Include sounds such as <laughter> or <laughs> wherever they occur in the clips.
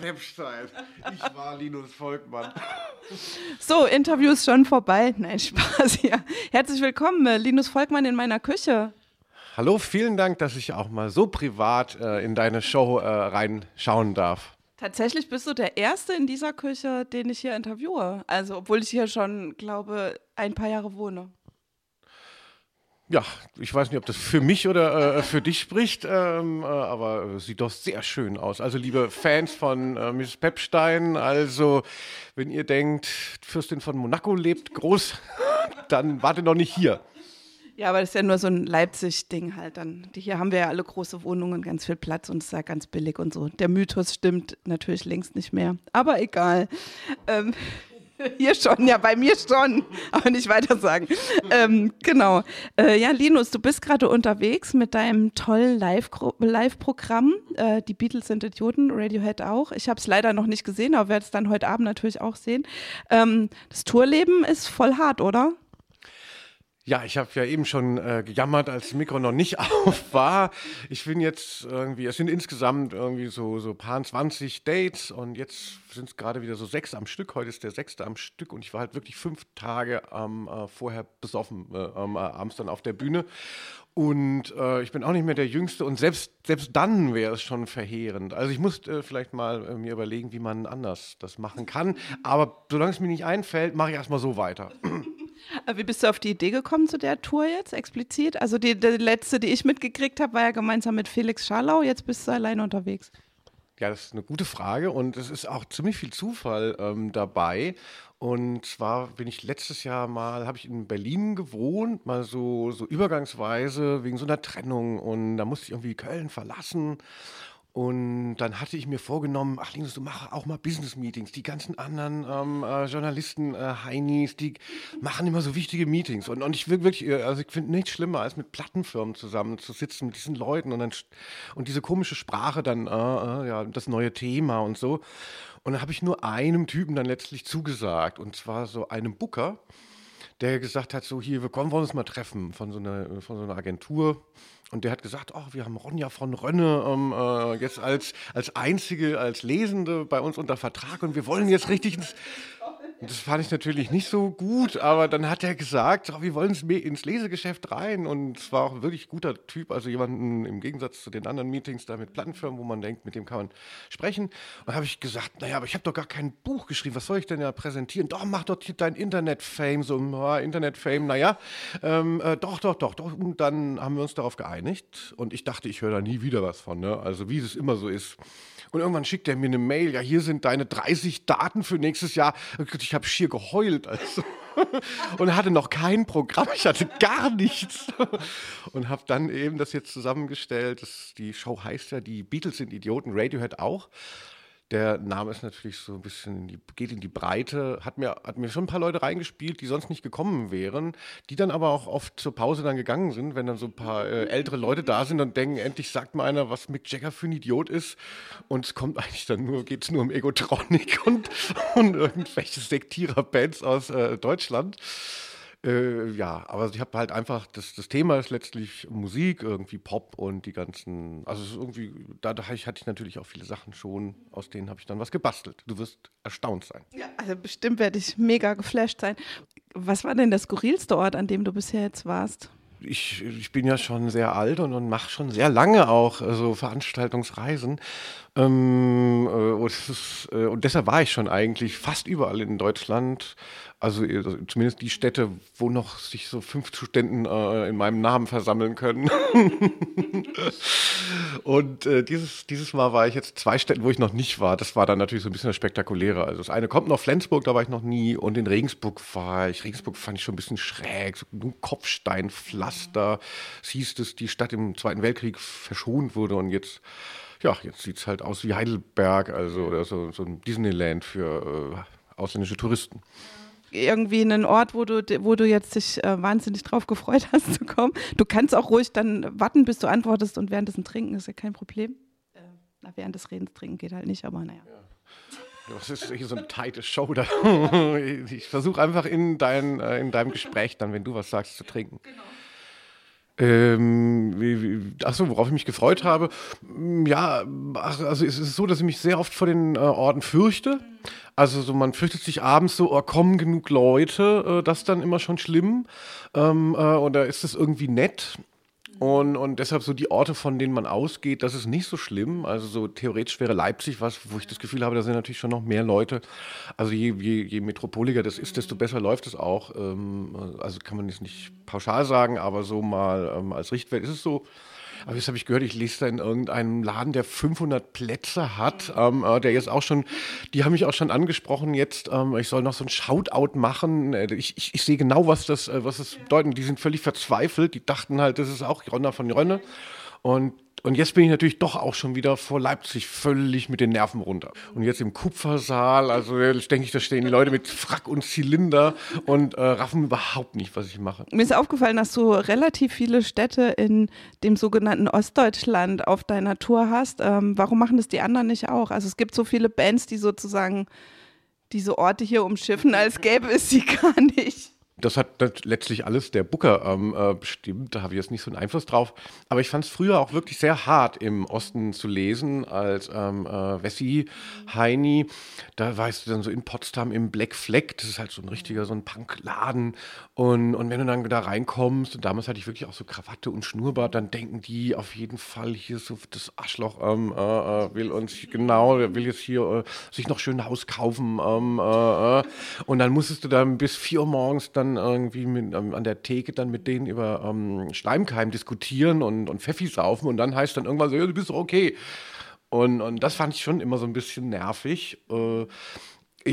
Pepstein. Ich war Linus Volkmann. So, Interview ist schon vorbei. Nein, Spaß hier. Herzlich willkommen, äh, Linus Volkmann in meiner Küche. Hallo, vielen Dank, dass ich auch mal so privat äh, in deine Show äh, reinschauen darf. Tatsächlich bist du der Erste in dieser Küche, den ich hier interviewe. Also, obwohl ich hier schon, glaube, ein paar Jahre wohne. Ja, ich weiß nicht, ob das für mich oder äh, für dich spricht, ähm, äh, aber äh, sieht doch sehr schön aus. Also, liebe Fans von äh, Mrs. Pepstein, also, wenn ihr denkt, Fürstin von Monaco lebt groß, <laughs> dann wartet noch nicht hier. Ja, aber das ist ja nur so ein Leipzig-Ding halt dann. Hier haben wir ja alle große Wohnungen, ganz viel Platz und es ist ja ganz billig und so. Der Mythos stimmt natürlich längst nicht mehr. Aber egal. Ähm, <laughs> hier schon, ja, bei mir schon, aber nicht weiter sagen. ähm, genau. Äh, ja, Linus, du bist gerade unterwegs mit deinem tollen Live-Programm. Äh, die Beatles sind Idioten, Radiohead auch. Ich habe es leider noch nicht gesehen, aber werde es dann heute Abend natürlich auch sehen. Ähm, das Tourleben ist voll hart, oder? Ja, ich habe ja eben schon äh, gejammert, als das Mikro noch nicht <laughs> auf war. Ich bin jetzt irgendwie, es sind insgesamt irgendwie so, so paar 20 Dates und jetzt sind es gerade wieder so sechs am Stück. Heute ist der sechste am Stück und ich war halt wirklich fünf Tage ähm, äh, vorher besoffen, äh, äh, abends dann auf der Bühne. Und äh, ich bin auch nicht mehr der Jüngste und selbst, selbst dann wäre es schon verheerend. Also ich muss äh, vielleicht mal äh, mir überlegen, wie man anders das machen kann. Aber solange es mir nicht einfällt, mache ich erstmal so weiter. Äh, wie bist du auf die Idee gekommen zu der Tour jetzt explizit? Also die, die letzte, die ich mitgekriegt habe, war ja gemeinsam mit Felix Scharlau. Jetzt bist du alleine unterwegs. Ja, das ist eine gute Frage und es ist auch ziemlich viel Zufall ähm, dabei. Und zwar bin ich letztes Jahr mal, habe ich in Berlin gewohnt, mal so, so übergangsweise wegen so einer Trennung und da musste ich irgendwie Köln verlassen und dann hatte ich mir vorgenommen, ach Linus, du mach auch mal Business-Meetings. Die ganzen anderen ähm, äh, Journalisten, äh, Heinis, die machen immer so wichtige Meetings. Und, und ich wirklich, äh, also ich finde nichts schlimmer, als mit Plattenfirmen zusammen zu sitzen, mit diesen Leuten und dann und diese komische Sprache dann, äh, äh, ja, das neue Thema und so. Und dann habe ich nur einem Typen dann letztlich zugesagt. Und zwar so einem Booker, der gesagt hat, so hier, wir kommen, wollen uns mal treffen von so einer, von so einer Agentur. Und der hat gesagt, oh, wir haben Ronja von Rönne ähm, äh, jetzt als, als einzige, als Lesende bei uns unter Vertrag und wir wollen jetzt richtig ins, das fand ich natürlich nicht so gut, aber dann hat er gesagt, oh, wir wollen ins Lesegeschäft rein und es war auch wirklich ein guter Typ, also jemanden im Gegensatz zu den anderen Meetings da mit Plattenfirmen, wo man denkt, mit dem kann man sprechen. Und habe ich gesagt, naja, aber ich habe doch gar kein Buch geschrieben, was soll ich denn ja präsentieren? Doch, mach doch dein Internet-Fame, so ja, Internet-Fame, naja, ähm, äh, doch, doch, doch, doch. Und dann haben wir uns darauf geeinigt und ich dachte, ich höre da nie wieder was von, ne? also wie es immer so ist. Und irgendwann schickt er mir eine Mail, ja, hier sind deine 30 Daten für nächstes Jahr. Ich habe schier geheult. Also. <laughs> Und hatte noch kein Programm, ich hatte gar nichts. <laughs> Und habe dann eben das jetzt zusammengestellt. Das, die Show heißt ja, die Beatles sind Idioten, Radiohead auch. Der Name ist natürlich so ein bisschen, die, geht in die Breite, hat mir, hat mir schon ein paar Leute reingespielt, die sonst nicht gekommen wären, die dann aber auch oft zur Pause dann gegangen sind, wenn dann so ein paar äh, ältere Leute da sind und denken, endlich sagt mal einer, was Mick Jagger für ein Idiot ist. Und es kommt eigentlich dann nur, geht es nur um Egotronic <laughs> und, und irgendwelche Sektierer-Bands aus äh, Deutschland. Äh, ja, aber ich habe halt einfach, das, das Thema ist letztlich Musik, irgendwie Pop und die ganzen, also es ist irgendwie, dadurch hatte ich natürlich auch viele Sachen schon, aus denen habe ich dann was gebastelt. Du wirst erstaunt sein. Ja, also bestimmt werde ich mega geflasht sein. Was war denn der skurrilste Ort, an dem du bisher jetzt warst? ich, ich bin ja schon sehr alt und, und mache schon sehr lange auch äh, so Veranstaltungsreisen. Ähm, äh, und, ist, äh, und, deshalb war ich schon eigentlich fast überall in Deutschland. Also zumindest die Städte, wo noch sich so fünf Studenten äh, in meinem Namen versammeln können. <laughs> und äh, dieses, dieses Mal war ich jetzt zwei Städten, wo ich noch nicht war. Das war dann natürlich so ein bisschen das Spektakuläre. Also das eine kommt noch Flensburg, da war ich noch nie. Und in Regensburg war ich. Regensburg fand ich schon ein bisschen schräg. So ein Kopfsteinpflaster. Es hieß, dass die Stadt im Zweiten Weltkrieg verschont wurde und jetzt ja, jetzt sieht es halt aus wie Heidelberg, also oder so, so ein Disneyland für äh, ausländische Touristen irgendwie einen Ort, wo du, wo du jetzt dich äh, wahnsinnig drauf gefreut hast zu kommen. Du kannst auch ruhig dann warten, bis du antwortest und währenddessen trinken, ist ja kein Problem. Äh, na, während des Redens trinken geht halt nicht, aber naja. Ja. Das ist hier so eine tighte Show. Da. <laughs> Ich versuche einfach in, dein, äh, in deinem Gespräch dann, wenn du was sagst, zu trinken. Genau. Ähm, achso, worauf ich mich gefreut habe. Ja, ach, also es ist so, dass ich mich sehr oft vor den äh, Orten fürchte. Also so, man fürchtet sich abends so, oh, kommen genug Leute, äh, das ist dann immer schon schlimm. Ähm, äh, oder ist es irgendwie nett? Und, und deshalb so die Orte, von denen man ausgeht, das ist nicht so schlimm. Also so theoretisch wäre Leipzig was, wo ich das Gefühl habe, da sind natürlich schon noch mehr Leute. Also je, je, je metropoliger das ist, desto besser läuft es auch. Ähm, also kann man jetzt nicht pauschal sagen, aber so mal ähm, als Richtwert ist es so. Aber jetzt habe ich gehört, ich lese da in irgendeinem Laden, der 500 Plätze hat, ähm, äh, der jetzt auch schon, die haben mich auch schon angesprochen jetzt, ähm, ich soll noch so ein Shoutout machen. Äh, ich, ich, ich sehe genau, was das, äh, was das bedeutet. Die sind völlig verzweifelt, die dachten halt, das ist auch Ronna von Rönne. Und und jetzt bin ich natürlich doch auch schon wieder vor Leipzig völlig mit den Nerven runter. Und jetzt im Kupfersaal, also denke ich, da stehen die Leute mit Frack und Zylinder und äh, raffen überhaupt nicht, was ich mache. Mir ist aufgefallen, dass du relativ viele Städte in dem sogenannten Ostdeutschland auf deiner Tour hast. Ähm, warum machen das die anderen nicht auch? Also es gibt so viele Bands, die sozusagen diese Orte hier umschiffen, als gäbe es sie <laughs> gar nicht das hat letztlich alles der Booker ähm, äh, bestimmt. Da habe ich jetzt nicht so einen Einfluss drauf. Aber ich fand es früher auch wirklich sehr hart im Osten zu lesen als ähm, äh, Wessi, Heini. Da weißt du dann so in Potsdam im Black Flag. Das ist halt so ein richtiger, so ein Punkladen. Und, und wenn du dann da reinkommst, und damals hatte ich wirklich auch so Krawatte und Schnurrbart, dann denken die auf jeden Fall hier so, das Arschloch ähm, äh, äh will uns, genau, will jetzt hier äh, sich noch schön Haus kaufen. Ähm, äh, und dann musstest du dann bis vier Uhr morgens dann irgendwie mit, ähm, an der Theke dann mit denen über ähm, Schleimkeim diskutieren und, und Pfeffi saufen und dann heißt dann irgendwann so, ja, du bist okay. Und, und das fand ich schon immer so ein bisschen nervig. Äh,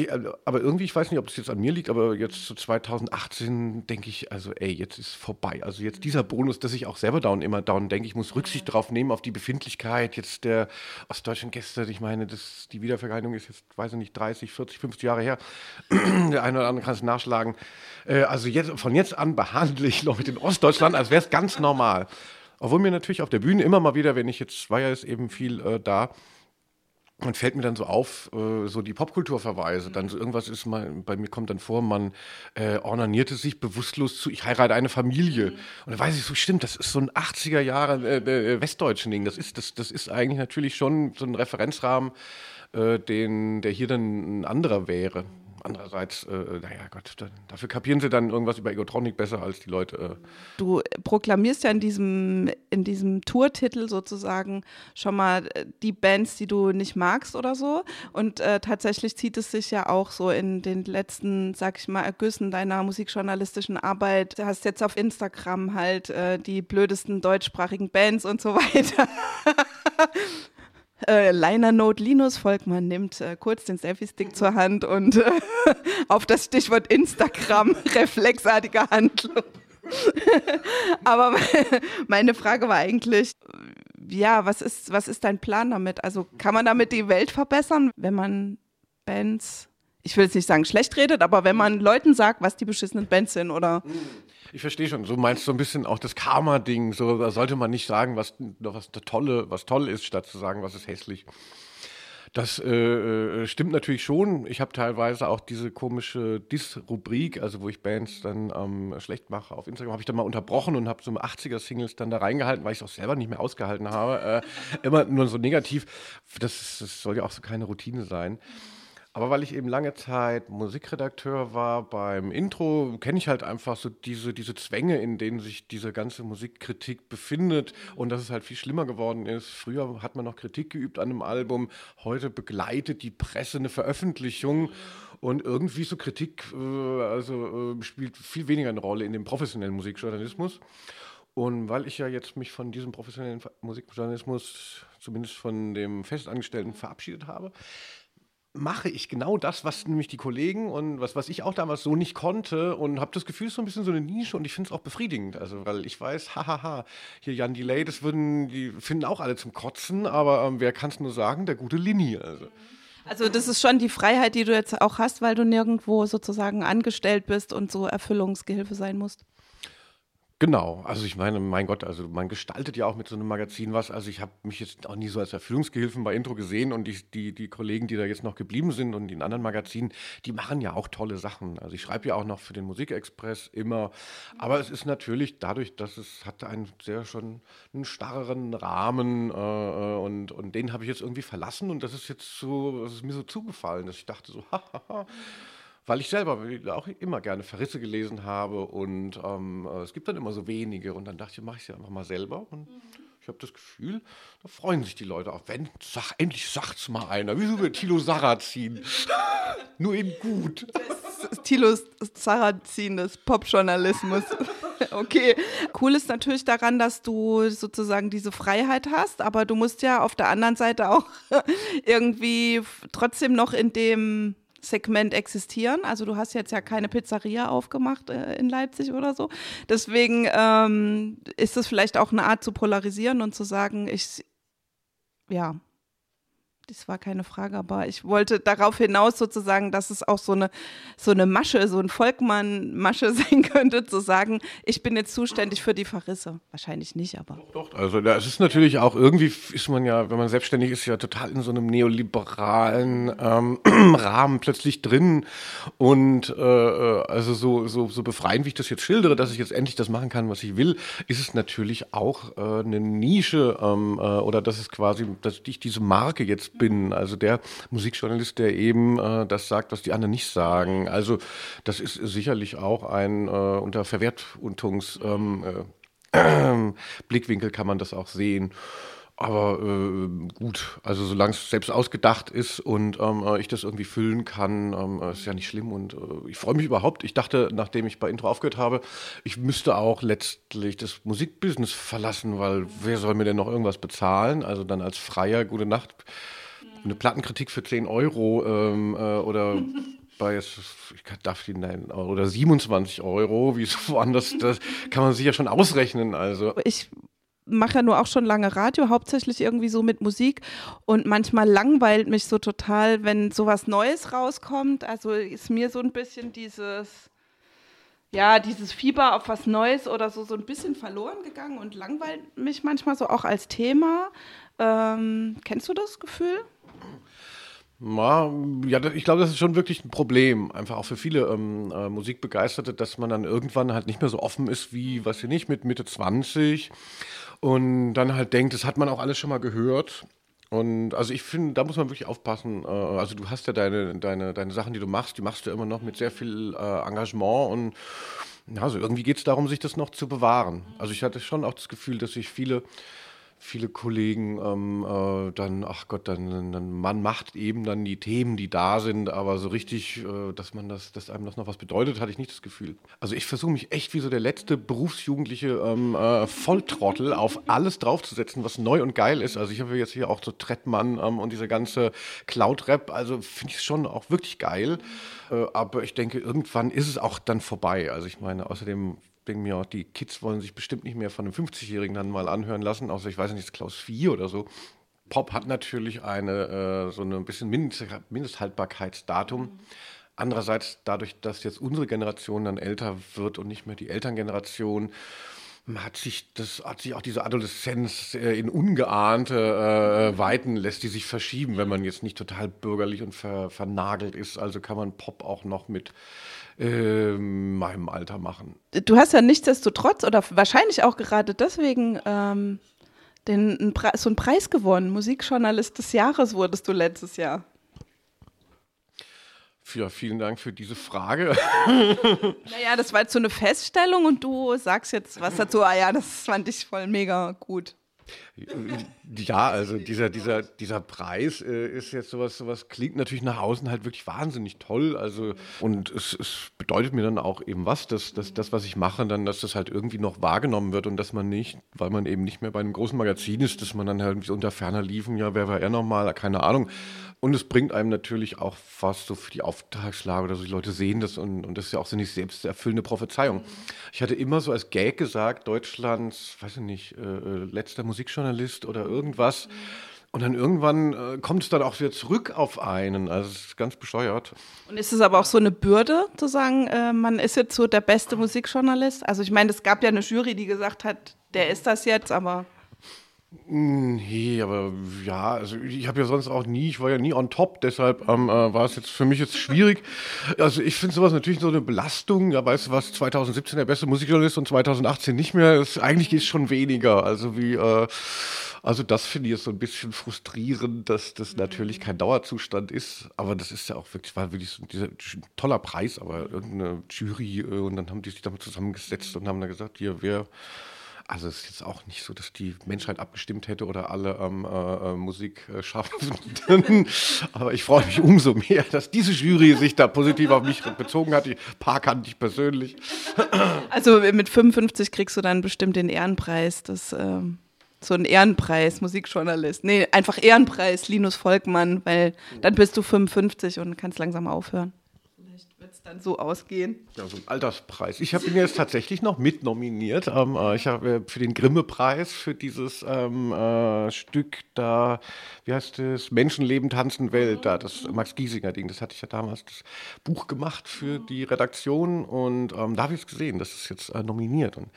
also, aber irgendwie, ich weiß nicht, ob das jetzt an mir liegt, aber jetzt zu 2018 denke ich, also ey, jetzt ist vorbei. Also jetzt dieser Bonus, dass ich auch selber down immer down denke, ich muss Rücksicht darauf nehmen, auf die Befindlichkeit jetzt der ostdeutschen Gäste. Ich meine, das, die Wiedervergleichung ist jetzt, weiß ich nicht, 30, 40, 50 Jahre her. <clears throat> der eine oder andere kann es nachschlagen. Äh, also jetzt, von jetzt an behandle ich Leute in Ostdeutschland, als wäre es ganz normal. Obwohl mir natürlich auf der Bühne immer mal wieder, wenn ich jetzt, war ja jetzt eben viel äh, da, und fällt mir dann so auf, äh, so die Popkulturverweise. Dann so irgendwas ist mal, bei mir kommt dann vor, man äh, ornanierte sich bewusstlos zu, ich heirate eine Familie. Mhm. Und dann weiß ich so, stimmt, das ist so ein 80er Jahre äh, äh, westdeutschen Ding. Das ist, das, das ist eigentlich natürlich schon so ein Referenzrahmen, äh, den, der hier dann ein anderer wäre. Andererseits, äh, naja, Gott, dann, dafür kapieren sie dann irgendwas über Egotronic besser als die Leute. Äh. Du proklamierst ja in diesem, in diesem Tourtitel sozusagen schon mal äh, die Bands, die du nicht magst oder so. Und äh, tatsächlich zieht es sich ja auch so in den letzten, sag ich mal, Ergüssen deiner musikjournalistischen Arbeit. Du hast jetzt auf Instagram halt äh, die blödesten deutschsprachigen Bands und so weiter. <laughs> äh, Liner Note Linus Volkmann nimmt äh, kurz den Selfie-Stick zur Hand und äh, <laughs> auf das Stichwort Instagram <laughs> reflexartige Handlung. <laughs> Aber meine Frage war eigentlich, ja, was ist, was ist dein Plan damit? Also kann man damit die Welt verbessern, wenn man Bands, ich will jetzt nicht sagen schlecht redet, aber wenn man Leuten sagt, was die beschissenen Bands sind oder. Ich verstehe schon. So meinst du ein bisschen auch das Karma-Ding. So, da sollte man nicht sagen, was, was tolle, was toll ist, statt zu sagen, was ist hässlich. Das äh, äh stimmt natürlich schon. Ich habe teilweise auch diese komische Dis-Rubrik, also wo ich Bands dann ähm, schlecht mache auf Instagram, habe ich dann mal unterbrochen und habe so 80er-Singles dann da reingehalten, weil ich es auch selber nicht mehr ausgehalten habe. Äh, immer nur so negativ. Das, das soll ja auch so keine Routine sein. Aber weil ich eben lange Zeit Musikredakteur war beim Intro, kenne ich halt einfach so diese, diese Zwänge, in denen sich diese ganze Musikkritik befindet und dass es halt viel schlimmer geworden ist. Früher hat man noch Kritik geübt an einem Album, heute begleitet die Presse eine Veröffentlichung und irgendwie so Kritik äh, also, äh, spielt viel weniger eine Rolle in dem professionellen Musikjournalismus. Und weil ich ja jetzt mich von diesem professionellen Musikjournalismus, zumindest von dem Festangestellten, verabschiedet habe, mache ich genau das, was nämlich die Kollegen und was, was ich auch damals so nicht konnte und habe das Gefühl, es ist so ein bisschen so eine Nische und ich finde es auch befriedigend. Also, weil ich weiß, hahaha, hier Jan Delay, das würden, die finden auch alle zum Kotzen, aber ähm, wer kann es nur sagen, der gute Linie. Also. Also das ist schon die Freiheit, die du jetzt auch hast, weil du nirgendwo sozusagen angestellt bist und so Erfüllungsgehilfe sein musst. Genau, also ich meine, mein Gott, also man gestaltet ja auch mit so einem Magazin was. Also ich habe mich jetzt auch nie so als Erfüllungsgehilfen bei Intro gesehen und die, die, die Kollegen, die da jetzt noch geblieben sind und in anderen Magazinen, die machen ja auch tolle Sachen. Also ich schreibe ja auch noch für den Musikexpress immer, aber es ist natürlich dadurch, dass es hat einen sehr schon einen starren Rahmen äh, äh und, und den habe ich jetzt irgendwie verlassen und das ist jetzt so, das ist mir so zugefallen, dass ich dachte so, <laughs> hahaha weil ich selber auch immer gerne Verrisse gelesen habe und ähm, äh, es gibt dann immer so wenige und dann dachte ich, mache ich es ja einfach mal selber und mhm. ich habe das Gefühl, da freuen sich die Leute auch. Wenn, sag, endlich sagt's mal einer, wieso wird Tilo Sarrazin? <laughs> Nur in gut. Das Tilo Sarrazin des Popjournalismus. <laughs> okay. Cool ist natürlich daran, dass du sozusagen diese Freiheit hast, aber du musst ja auf der anderen Seite auch <laughs> irgendwie trotzdem noch in dem Segment existieren. Also du hast jetzt ja keine Pizzeria aufgemacht äh, in Leipzig oder so. Deswegen ähm, ist es vielleicht auch eine Art zu polarisieren und zu sagen, ich, ja, das war keine Frage, aber ich wollte darauf hinaus sozusagen, dass es auch so eine, so eine Masche, so ein Volkmann-Masche <laughs> sein könnte, zu sagen, ich bin jetzt zuständig für die Verrisse. Wahrscheinlich nicht, aber. Doch, doch. Also es ist natürlich auch, irgendwie ist man ja, wenn man selbstständig ist, ja total in so einem neoliberalen ähm, <clears throat> Rahmen plötzlich drin. Und äh, äh, also so, so, so befreiend, wie ich das jetzt schildere, dass ich jetzt endlich das machen kann, was ich will, ist es natürlich auch äh, eine Nische ähm, äh, oder dass es quasi, dass ich diese Marke jetzt bin. Also der Musikjournalist, der eben äh, das sagt, was die anderen nicht sagen. Also das ist sicherlich auch ein äh, unter Verwertungsblickwinkel ähm, äh, <clears throat> kann man das auch sehen. Aber äh, gut, also solange es selbst ausgedacht ist und ähm, äh, ich das irgendwie füllen kann, ähm, ist ja nicht schlimm. Und äh, ich freue mich überhaupt. Ich dachte, nachdem ich bei Intro aufgehört habe, ich müsste auch letztlich das Musikbusiness verlassen, weil wer soll mir denn noch irgendwas bezahlen? Also dann als Freier, gute Nacht eine Plattenkritik für 10 Euro ähm, äh, oder <laughs> bei, ich darf die nennen, oder 27 Euro, wie es woanders, das kann man sich ja schon ausrechnen. Also. Ich mache ja nur auch schon lange Radio, hauptsächlich irgendwie so mit Musik und manchmal langweilt mich so total, wenn sowas Neues rauskommt. Also ist mir so ein bisschen dieses ja, dieses Fieber auf was Neues oder so, so ein bisschen verloren gegangen und langweilt mich manchmal so auch als Thema. Ähm, kennst du das Gefühl? Ja, ich glaube, das ist schon wirklich ein Problem, einfach auch für viele ähm, äh, Musikbegeisterte, dass man dann irgendwann halt nicht mehr so offen ist wie, weiß ich nicht, mit Mitte 20 und dann halt denkt, das hat man auch alles schon mal gehört. Und also ich finde, da muss man wirklich aufpassen. Äh, also du hast ja deine, deine, deine Sachen, die du machst, die machst du immer noch mit sehr viel äh, Engagement und also irgendwie geht es darum, sich das noch zu bewahren. Also ich hatte schon auch das Gefühl, dass sich viele viele Kollegen ähm, äh, dann, ach Gott, dann, dann, man macht eben dann die Themen, die da sind, aber so richtig, äh, dass man das, dass einem das noch was bedeutet, hatte ich nicht das Gefühl. Also ich versuche mich echt wie so der letzte berufsjugendliche ähm, äh, Volltrottel auf alles draufzusetzen, was neu und geil ist. Also ich habe jetzt hier auch so Trettmann ähm, und diese ganze Cloud-Rap, also finde ich schon auch wirklich geil. Äh, aber ich denke, irgendwann ist es auch dann vorbei. Also ich meine, außerdem denke mir auch, die Kids wollen sich bestimmt nicht mehr von einem 50-Jährigen dann mal anhören lassen, außer ich weiß nicht, Klaus 4 oder so. Pop hat natürlich eine, äh, so ein bisschen Mindest, Mindesthaltbarkeitsdatum. Andererseits, dadurch, dass jetzt unsere Generation dann älter wird und nicht mehr die Elterngeneration, hat sich, das, hat sich auch diese Adoleszenz äh, in ungeahnte äh, Weiten lässt die sich verschieben, wenn man jetzt nicht total bürgerlich und ver, vernagelt ist. Also kann man Pop auch noch mit äh, meinem Alter machen. Du hast ja nichtsdestotrotz oder wahrscheinlich auch gerade deswegen ähm, den, so einen Preis gewonnen. Musikjournalist des Jahres wurdest du letztes Jahr. Ja, vielen Dank für diese Frage. <laughs> naja, das war jetzt so eine Feststellung und du sagst jetzt was dazu. Ah ja, das fand ich voll mega gut. Ja, also dieser, dieser, dieser Preis äh, ist jetzt sowas, sowas klingt natürlich nach außen halt wirklich wahnsinnig toll. Also, und es, es bedeutet mir dann auch eben was, dass, dass das, was ich mache, dann, dass das halt irgendwie noch wahrgenommen wird und dass man nicht, weil man eben nicht mehr bei einem großen Magazin ist, dass man dann halt unter ferner liefen, ja, wer war er nochmal, keine Ahnung. Und es bringt einem natürlich auch was so für die Auftragslage oder so. Die Leute sehen das und, und das ist ja auch so eine selbsterfüllende Prophezeiung. Ich hatte immer so als Gag gesagt, Deutschlands, weiß ich nicht, äh, äh letzter Musikjournalist oder irgendwas. Und dann irgendwann äh, kommt es dann auch wieder zurück auf einen. Also es ist ganz bescheuert. Und ist es aber auch so eine Bürde, zu sagen, äh, man ist jetzt so der beste Musikjournalist? Also ich meine, es gab ja eine Jury, die gesagt hat, der ist das jetzt, aber. Nee, aber ja, also ich habe ja sonst auch nie, ich war ja nie on top, deshalb ähm, äh, war es jetzt für mich jetzt schwierig. Also ich finde sowas natürlich so eine Belastung. Ja, weißt du was, 2017 der beste Musikjournalist und 2018 nicht mehr. Das, eigentlich geht es schon weniger. Also wie, äh, also das finde ich jetzt so ein bisschen frustrierend, dass das natürlich kein Dauerzustand ist. Aber das ist ja auch wirklich, war wirklich so dieser toller Preis, aber irgendeine Jury äh, und dann haben die sich damit zusammengesetzt und haben dann gesagt, hier, wer also es ist jetzt auch nicht so, dass die Menschheit abgestimmt hätte oder alle ähm, äh, äh Musikschaffenden. <laughs> Aber ich freue mich umso mehr, dass diese Jury sich da positiv auf mich bezogen hat. Die paar kannte ich persönlich. <laughs> Also mit 55 kriegst du dann bestimmt den Ehrenpreis. Das, ähm so ein Ehrenpreis, Musikjournalist. Nee, einfach Ehrenpreis, Linus Volkmann, weil dann bist du 55 und kannst langsam aufhören dann so ausgehen. Ja, so ein Alterspreis. Ich habe ihn jetzt tatsächlich noch mitnominiert. Ähm, äh, ich habe äh, für den Grimme-Preis für dieses ähm, äh, Stück da, wie heißt es, Menschenleben, Tanzen, Welt, da, das Max Giesinger-Ding, das hatte ich ja damals das Buch gemacht für die Redaktion und ähm, da habe ich es gesehen, das ist jetzt äh, nominiert. Und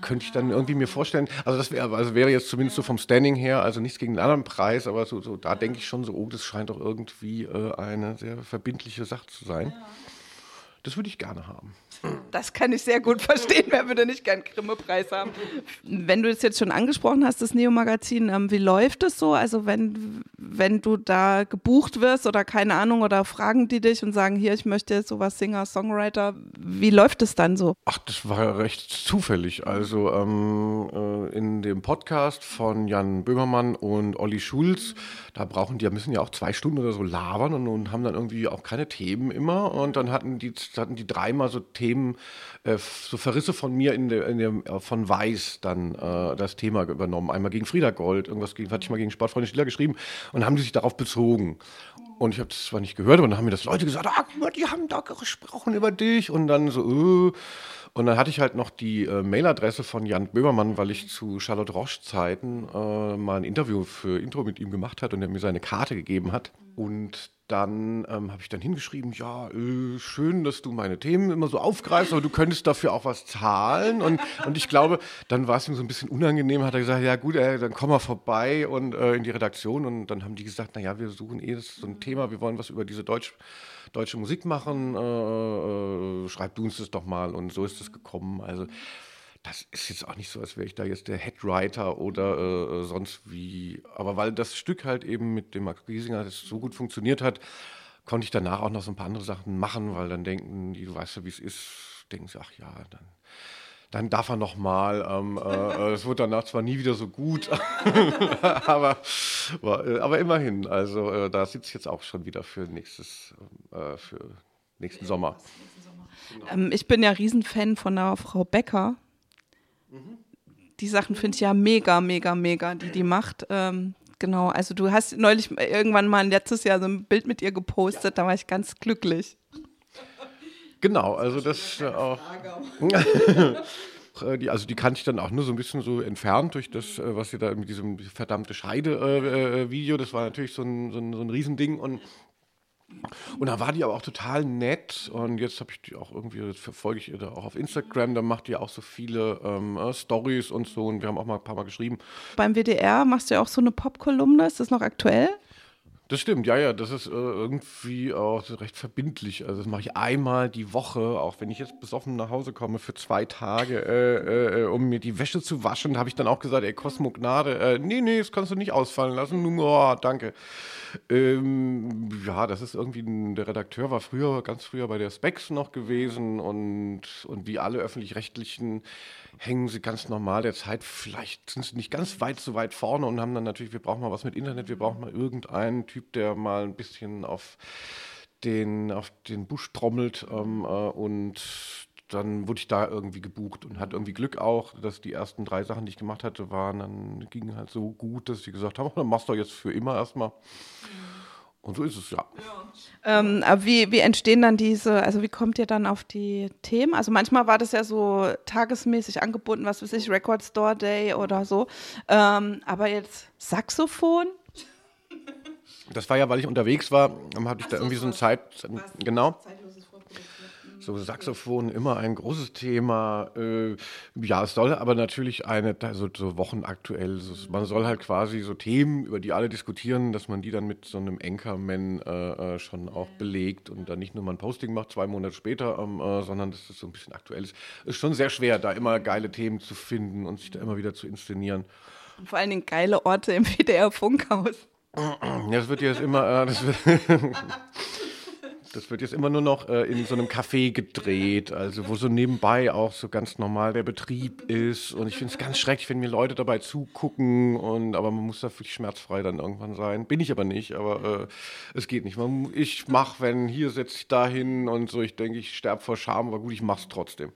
könnte ich dann irgendwie mir vorstellen, also das wäre also wäre jetzt zumindest so vom Standing her, also nichts gegen den anderen Preis, aber so, so da denke ich schon so, oh, das scheint doch irgendwie äh, eine sehr verbindliche Sache zu sein. Ja. Das würde ich gerne haben. Das kann ich sehr gut <laughs> verstehen. Wer würde nicht gern Grimme-Preis haben? Wenn du es jetzt schon angesprochen hast, das Neo-Magazin, ähm, wie läuft es so? Also wenn, wenn du da gebucht wirst oder keine Ahnung oder fragen die dich und sagen, hier, ich möchte jetzt sowas Singer, Songwriter, wie läuft es dann so? Ach, das war recht zufällig. Also ähm, äh, in dem Podcast von Jan Böhmermann und Olli Schulz, da brauchen die, müssen ja auch zwei Stunden oder so labern und, und haben dann irgendwie auch keine Themen immer. Und dann hatten die, hatten die dreimal so Themen Themen, äh, so Verrisse von mir in der, in der äh, von Weiß dann äh, das Thema übernommen. Einmal gegen Frieda Gold, irgendwas gegen, hatte ich mal gegen Sportfreunde Stiller geschrieben und haben die sich darauf bezogen. Und ich habe das zwar nicht gehört, aber dann haben mir das Leute gesagt, ah, die haben da gesprochen über dich und dann so, äh. Und dann hatte ich halt noch die äh, Mailadresse von Jan Böhmermann, weil ich zu Charlotte Roche Zeiten äh, mal ein Interview für Intro mit ihm gemacht hat und er mir seine Karte gegeben hat. Und dann ähm, habe ich dann hingeschrieben, ja, äh, schön, dass du meine Themen immer so aufgreifst, aber du könntest dafür auch was zahlen. Und, und ich glaube, dann war es ihm so ein bisschen unangenehm, hat er gesagt, ja gut, äh, dann komm mal vorbei und äh, in die Redaktion. Und dann haben die gesagt, naja, wir suchen eh so ein Thema, wir wollen was über diese Deutsch, deutsche Musik machen, äh, äh, schreib du uns das doch mal. Und so ist es gekommen. Also das ist jetzt auch nicht so, als wäre ich da jetzt der Headwriter oder äh, äh, sonst wie. Aber weil das Stück halt eben mit dem Max Giesinger so gut funktioniert hat, konnte ich danach auch noch so ein paar andere Sachen machen, weil dann denken die, du weißt ja, wie es ist, denken sie, ach ja, dann, dann darf er noch mal. Ähm, äh, äh es wird danach zwar nie wieder so gut, <laughs> aber, äh, aber immerhin. Also äh, da sitze ich jetzt auch schon wieder für nächstes, äh, für nächsten Sommer. Ähm, ich bin ja Riesenfan von der Frau Becker, die Sachen finde ich ja mega, mega, mega, die die macht. Ähm, genau, also du hast neulich irgendwann mal letztes Jahr so ein Bild mit ihr gepostet, ja. da war ich ganz glücklich. Genau, also das auch. <laughs> Die, also die kannte ich dann auch nur so ein bisschen so entfernt durch das, äh, was sie da mit diesem verdammte Scheide-Video, äh, äh das war natürlich so ein, so ein, so ein Riesending und und da war die aber auch total nett. Und jetzt habe ich die auch irgendwie, verfolge ich ihr auch auf Instagram, da macht die auch so viele ähm, äh, Stories und so. Und wir haben auch mal ein paar Mal geschrieben. Beim WDR machst du ja auch so eine Pop-Kolumne, ist das noch aktuell? Das stimmt, ja, ja, das ist äh, irgendwie auch recht verbindlich. Also das mache ich einmal die Woche, auch wenn ich jetzt besoffen nach Hause komme für zwei Tage, äh, äh, um mir die Wäsche zu waschen, habe ich dann auch gesagt, ey, Cosmo Gnade, äh, nee, nee, das kannst du nicht ausfallen lassen, oh, danke. Ähm, ja, das ist irgendwie, ein, der Redakteur war früher, ganz früher bei der Specs noch gewesen und, und wie alle öffentlich-rechtlichen hängen sie ganz normal der Zeit, vielleicht sind sie nicht ganz weit so weit vorne und haben dann natürlich, wir brauchen mal was mit Internet, wir brauchen mal irgendeinen Typ, der mal ein bisschen auf den, auf den Busch trommelt ähm, äh, und dann wurde ich da irgendwie gebucht und hatte irgendwie Glück auch, dass die ersten drei Sachen, die ich gemacht hatte, waren, dann gingen halt so gut, dass sie gesagt haben, <laughs> dann machst du jetzt für immer erstmal. Und so ist es, ja. ja. Ähm, wie, wie entstehen dann diese, also wie kommt ihr dann auf die Themen? Also manchmal war das ja so tagesmäßig angebunden, was weiß ich, Record Store Day oder so. Ähm, aber jetzt Saxophon? Das war ja, weil ich unterwegs war, hatte ich da irgendwie so eine Zeit, genau. So Saxophon immer ein großes Thema. Äh, ja, es soll aber natürlich eine, also so wochenaktuell, so, man soll halt quasi so Themen, über die alle diskutieren, dass man die dann mit so einem Anchorman äh, äh, schon auch belegt und dann nicht nur mal ein Posting macht, zwei Monate später, ähm, äh, sondern dass es so ein bisschen aktuell ist. Ist schon sehr schwer, da immer geile Themen zu finden und sich da immer wieder zu inszenieren. Vor allen Dingen geile Orte im <laughs> WDR-Funkhaus. Das wird jetzt immer, äh, das wird <laughs> Das wird jetzt immer nur noch äh, in so einem Café gedreht, also wo so nebenbei auch so ganz normal der Betrieb ist. Und ich finde es ganz schrecklich, wenn mir Leute dabei zugucken. Und aber man muss da wirklich schmerzfrei dann irgendwann sein. Bin ich aber nicht, aber äh, es geht nicht. Man, ich mache, wenn hier setze ich da hin und so, ich denke, ich sterbe vor Scham, aber gut, ich mache es trotzdem.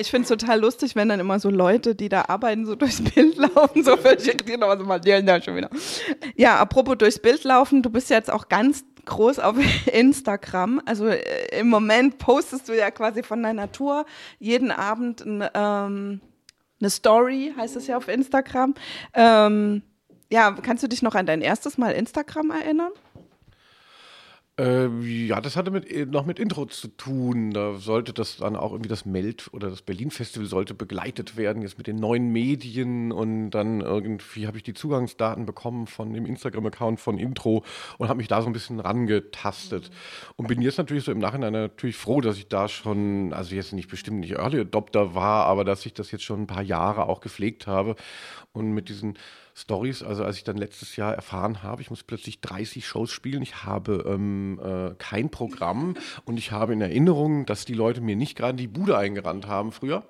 Ich finde es total lustig, wenn dann immer so Leute, die da arbeiten, so durchs Bild laufen, so völlig irritiert, aber so mal da schon wieder. Ja, apropos durchs Bild laufen, du bist jetzt auch ganz groß auf <laughs> Instagram. Also äh, im Moment postest du ja quasi von deiner Tour jeden Abend ein, ähm, eine Story, heißt es ja auf Instagram. Ähm, ja, kannst du dich noch an dein erstes Mal Instagram erinnern? Äh, ja, das hatte mit, äh, noch mit Intro zu tun. Da sollte das dann auch irgendwie das Meld oder das Berlin-Festival sollte begleitet werden, jetzt mit den neuen Medien. Und dann irgendwie habe ich die Zugangsdaten bekommen von dem Instagram-Account von Intro und habe mich da so ein bisschen rangetastet. Und bin jetzt natürlich so im Nachhinein natürlich froh, dass ich da schon, also jetzt nicht bestimmt nicht Early Adopter war, aber dass ich das jetzt schon ein paar Jahre auch gepflegt habe. Und mit diesen Stories. Also als ich dann letztes Jahr erfahren habe, ich muss plötzlich 30 Shows spielen, ich habe ähm, äh, kein Programm und ich habe in Erinnerung, dass die Leute mir nicht gerade die Bude eingerannt haben früher.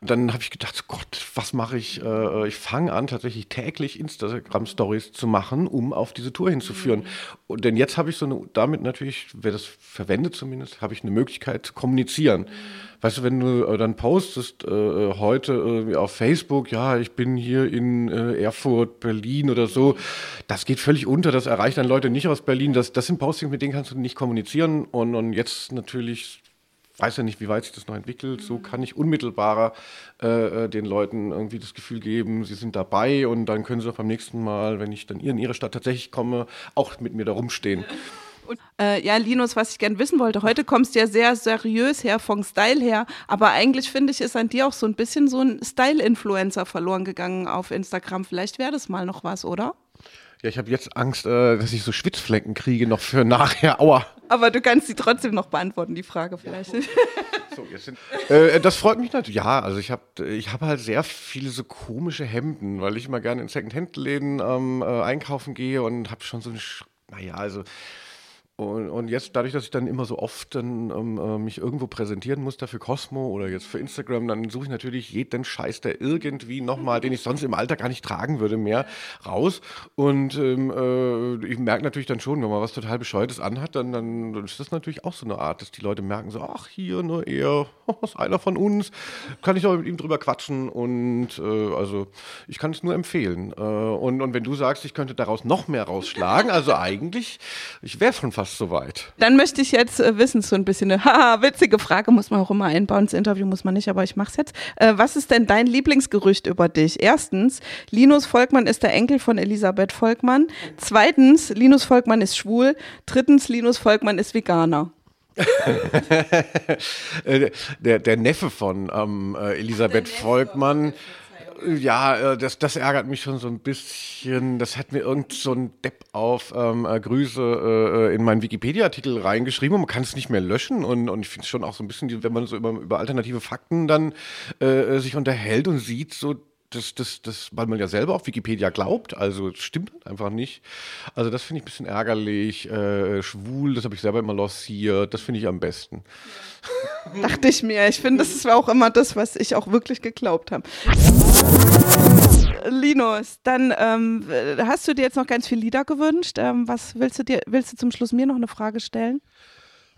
Dann habe ich gedacht, Gott, was mache ich? Äh, ich fange an, tatsächlich täglich Instagram-Stories zu machen, um auf diese Tour hinzuführen. Mhm. Und denn jetzt habe ich so eine, damit natürlich, wer das verwendet zumindest, habe ich eine Möglichkeit zu kommunizieren. Mhm weißt du, wenn du äh, dann postest äh, äh heute äh, auf Facebook, ja, ich bin hier in äh, Erfurt, Berlin oder so, das geht völlig unter, das erreicht dann Leute nicht aus Berlin. Das, das sind Postings, mit denen kannst du nicht kommunizieren. Und, und jetzt natürlich weiß ja nicht, wie weit sich das noch entwickelt. So kann ich unmittelbarer äh, äh, den Leuten irgendwie das Gefühl geben, sie sind dabei und dann können sie auch beim nächsten Mal, wenn ich dann in ihre Stadt tatsächlich komme, auch mit mir da rumstehen. <laughs> Und, äh, ja, Linus, was ich gerne wissen wollte, heute kommst du ja sehr seriös her, vom Style her, aber eigentlich finde ich, ist an dir auch so ein bisschen so ein Style-Influencer verloren gegangen auf Instagram. Vielleicht wäre das mal noch was, oder? Ja, ich habe jetzt Angst, äh, dass ich so Schwitzflecken kriege noch für nachher. Aua. Aber du kannst sie trotzdem noch beantworten, die Frage vielleicht. Ja, <laughs> so, jetzt sind, äh, das freut mich natürlich. Ja, also ich habe ich hab halt sehr viele so komische Hemden, weil ich immer gerne in Second-Hand-Läden ähm, äh, einkaufen gehe und habe schon so eine, naja, also und, und, jetzt, dadurch, dass ich dann immer so oft dann, ähm, äh, mich irgendwo präsentieren muss, dafür Cosmo oder jetzt für Instagram, dann suche ich natürlich jeden Scheiß, der irgendwie nochmal, den ich sonst im Alter gar nicht tragen würde, mehr raus. Und ähm, äh, ich merke natürlich dann schon, wenn man was total Bescheuertes anhat, dann, dann, ist das natürlich auch so eine Art, dass die Leute merken so, ach, hier, ne, er, <laughs> ist einer von uns, kann ich auch mit ihm drüber quatschen. Und äh, also, ich kann es nur empfehlen. Äh, und, und wenn du sagst, ich könnte daraus noch mehr rausschlagen, also eigentlich, ich wäre schon fast fast soweit. Dann möchte ich jetzt äh, wissen, so ein bisschen eine <laughs> haha, witzige Frage, muss man auch immer einbauen. ins Interview muss man nicht, aber ich mache es jetzt. Äh, was ist denn dein Lieblingsgerücht über dich? Erstens, Linus Volkmann ist der Enkel von Elisabeth Volkmann. Zweitens, Linus Volkmann ist schwul. Drittens, Linus Volkmann ist Veganer. <laughs> Äh, der, der Neffe von ähm, äh, Elisabeth Volkmann. Ja, äh, das, das ärgert mich schon so ein bisschen. Das hat mir irgend so ein Depp auf ähm, äh, Grüße äh, in meinen Wikipedia-Artikel reingeschrieben und man kann es nicht mehr löschen. Und, und ich finde es schon auch so ein bisschen, wenn man so über, über alternative Fakten dann äh, sich unterhält und sieht, so das, das, das, weil man ja selber auf Wikipedia glaubt, also stimmt halt einfach nicht. Also das finde ich ein bisschen ärgerlich. Äh, schwul, das habe ich selber immer lossiert, das finde ich am besten. Ja. Dachte ich mir, ich finde, das war auch immer das, was ich auch wirklich geglaubt habe. Linus, dann ähm, hast du dir jetzt noch ganz viele Lieder gewünscht. Ähm, was willst du dir, willst du zum Schluss mir noch eine Frage stellen?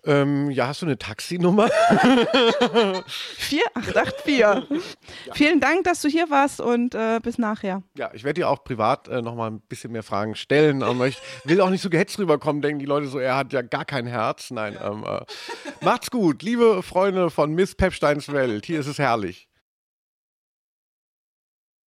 Ähm, ja, hast du eine Taxinummer? <laughs> 4884. Ja. Vielen Dank, dass du hier warst und äh, bis nachher. Ja, ich werde dir auch privat äh, nochmal ein bisschen mehr Fragen stellen, aber ich will auch nicht so gehetzt rüberkommen, denken die Leute so, er hat ja gar kein Herz. Nein, ähm, äh, macht's gut, liebe Freunde von Miss Pepsteins Welt. Hier ist es herrlich.